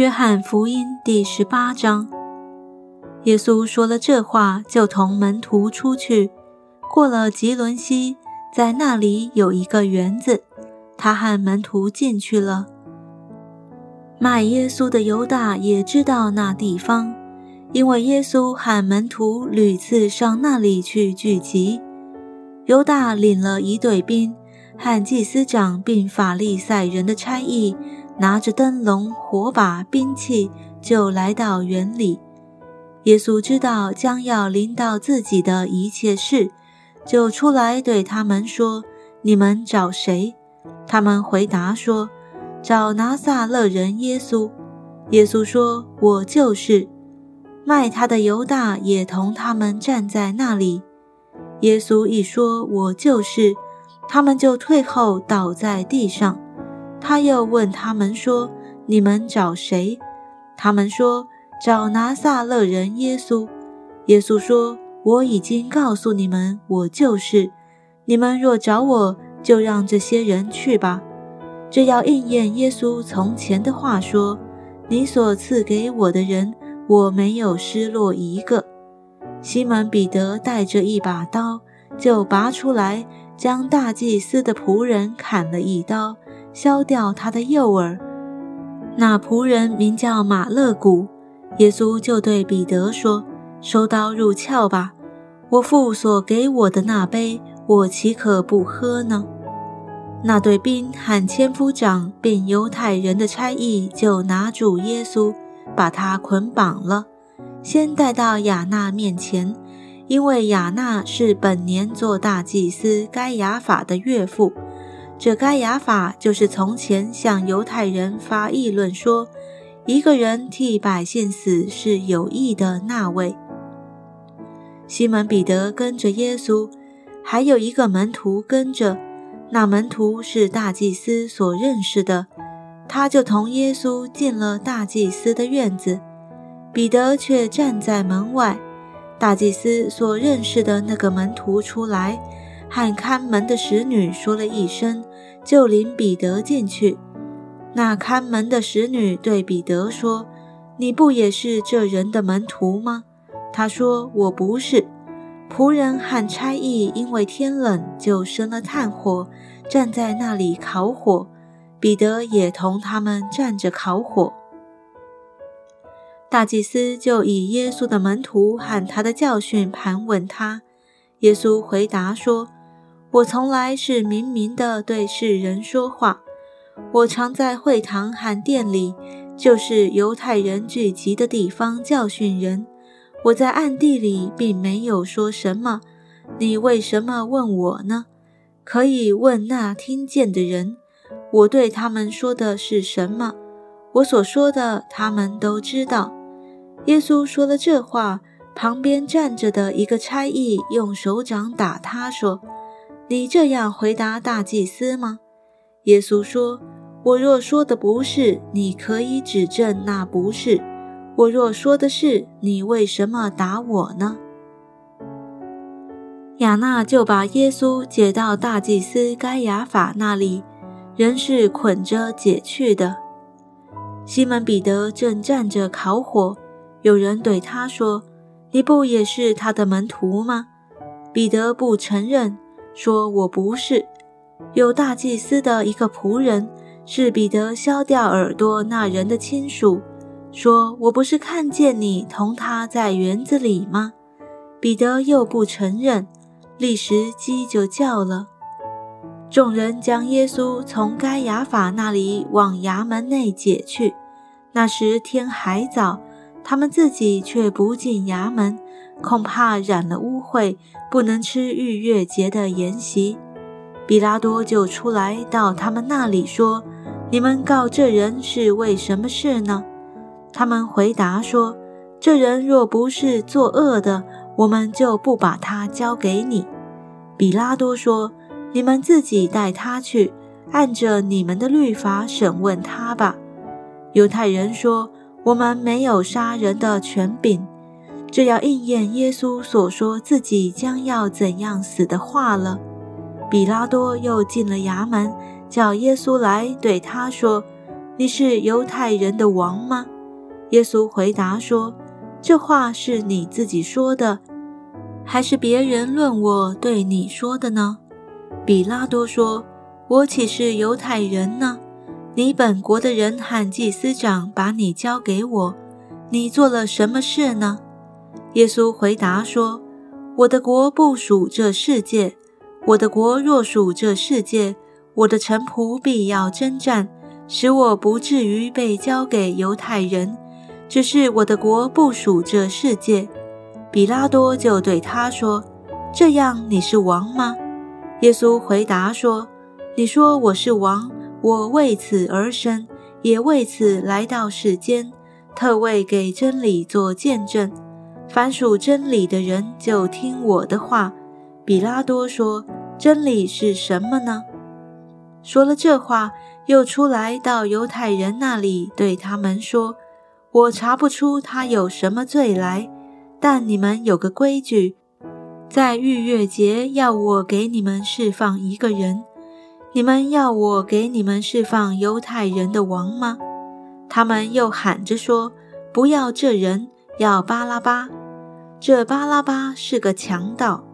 约翰福音第十八章，耶稣说了这话，就同门徒出去，过了吉伦西，在那里有一个园子，他和门徒进去了。卖耶稣的犹大也知道那地方，因为耶稣和门徒屡次上那里去聚集。犹大领了一队兵，和祭司长并法利赛人的差役。拿着灯笼、火把、兵器，就来到园里。耶稣知道将要临到自己的一切事，就出来对他们说：“你们找谁？”他们回答说：“找拿撒勒人耶稣。”耶稣说：“我就是。”卖他的犹大也同他们站在那里。耶稣一说：“我就是”，他们就退后，倒在地上。他又问他们说：“你们找谁？”他们说：“找拿撒勒人耶稣。”耶稣说：“我已经告诉你们，我就是。你们若找我，就让这些人去吧。这要应验耶稣从前的话说：‘你所赐给我的人，我没有失落一个。’”西门彼得带着一把刀，就拔出来，将大祭司的仆人砍了一刀。削掉他的右耳。那仆人名叫马勒古。耶稣就对彼得说：“收刀入鞘吧。我父所给我的那杯，我岂可不喝呢？”那对兵和千夫长并犹太人的差役就拿住耶稣，把他捆绑了，先带到亚纳面前，因为亚纳是本年做大祭司该亚法的岳父。这该亚法就是从前向犹太人发议论说，一个人替百姓死是有益的那位。西门彼得跟着耶稣，还有一个门徒跟着，那门徒是大祭司所认识的，他就同耶稣进了大祭司的院子，彼得却站在门外。大祭司所认识的那个门徒出来，和看门的使女说了一声。就领彼得进去。那看门的使女对彼得说：“你不也是这人的门徒吗？”他说：“我不是。”仆人和差役因为天冷，就生了炭火，站在那里烤火。彼得也同他们站着烤火。大祭司就以耶稣的门徒和他的教训盘问他。耶稣回答说。我从来是明明的对世人说话。我常在会堂和店里，就是犹太人聚集的地方教训人。我在暗地里并没有说什么。你为什么问我呢？可以问那听见的人。我对他们说的是什么？我所说的，他们都知道。耶稣说了这话，旁边站着的一个差役用手掌打他，说。你这样回答大祭司吗？耶稣说：“我若说的不是，你可以指证那不是；我若说的是，你为什么打我呢？”亚娜就把耶稣解到大祭司该亚法那里，人是捆着解去的。西门彼得正站着烤火，有人对他说：“你不也是他的门徒吗？”彼得不承认。说：“我不是，有大祭司的一个仆人，是彼得削掉耳朵那人的亲属。说：我不是看见你同他在园子里吗？”彼得又不承认，立时鸡就叫了。众人将耶稣从该亚法那里往衙门内解去。那时天还早，他们自己却不进衙门。恐怕染了污秽，不能吃逾越节的筵席。比拉多就出来到他们那里说：“你们告这人是为什么事呢？”他们回答说：“这人若不是作恶的，我们就不把他交给你。”比拉多说：“你们自己带他去，按着你们的律法审问他吧。”犹太人说：“我们没有杀人的权柄。”这要应验耶稣所说自己将要怎样死的话了。比拉多又进了衙门，叫耶稣来，对他说：“你是犹太人的王吗？”耶稣回答说：“这话是你自己说的，还是别人论我对你说的呢？”比拉多说：“我岂是犹太人呢？你本国的人和祭司长把你交给我，你做了什么事呢？”耶稣回答说：“我的国不属这世界。我的国若属这世界，我的臣仆必要征战，使我不至于被交给犹太人。”只是我的国不属这世界，比拉多就对他说：“这样你是王吗？”耶稣回答说：“你说我是王，我为此而生，也为此来到世间，特为给真理做见证。凡属真理的人就听我的话。”比拉多说：“真理是什么呢？”说了这话，又出来到犹太人那里，对他们说。我查不出他有什么罪来，但你们有个规矩，在逾越节要我给你们释放一个人，你们要我给你们释放犹太人的王吗？他们又喊着说：“不要这人，要巴拉巴。”这巴拉巴是个强盗。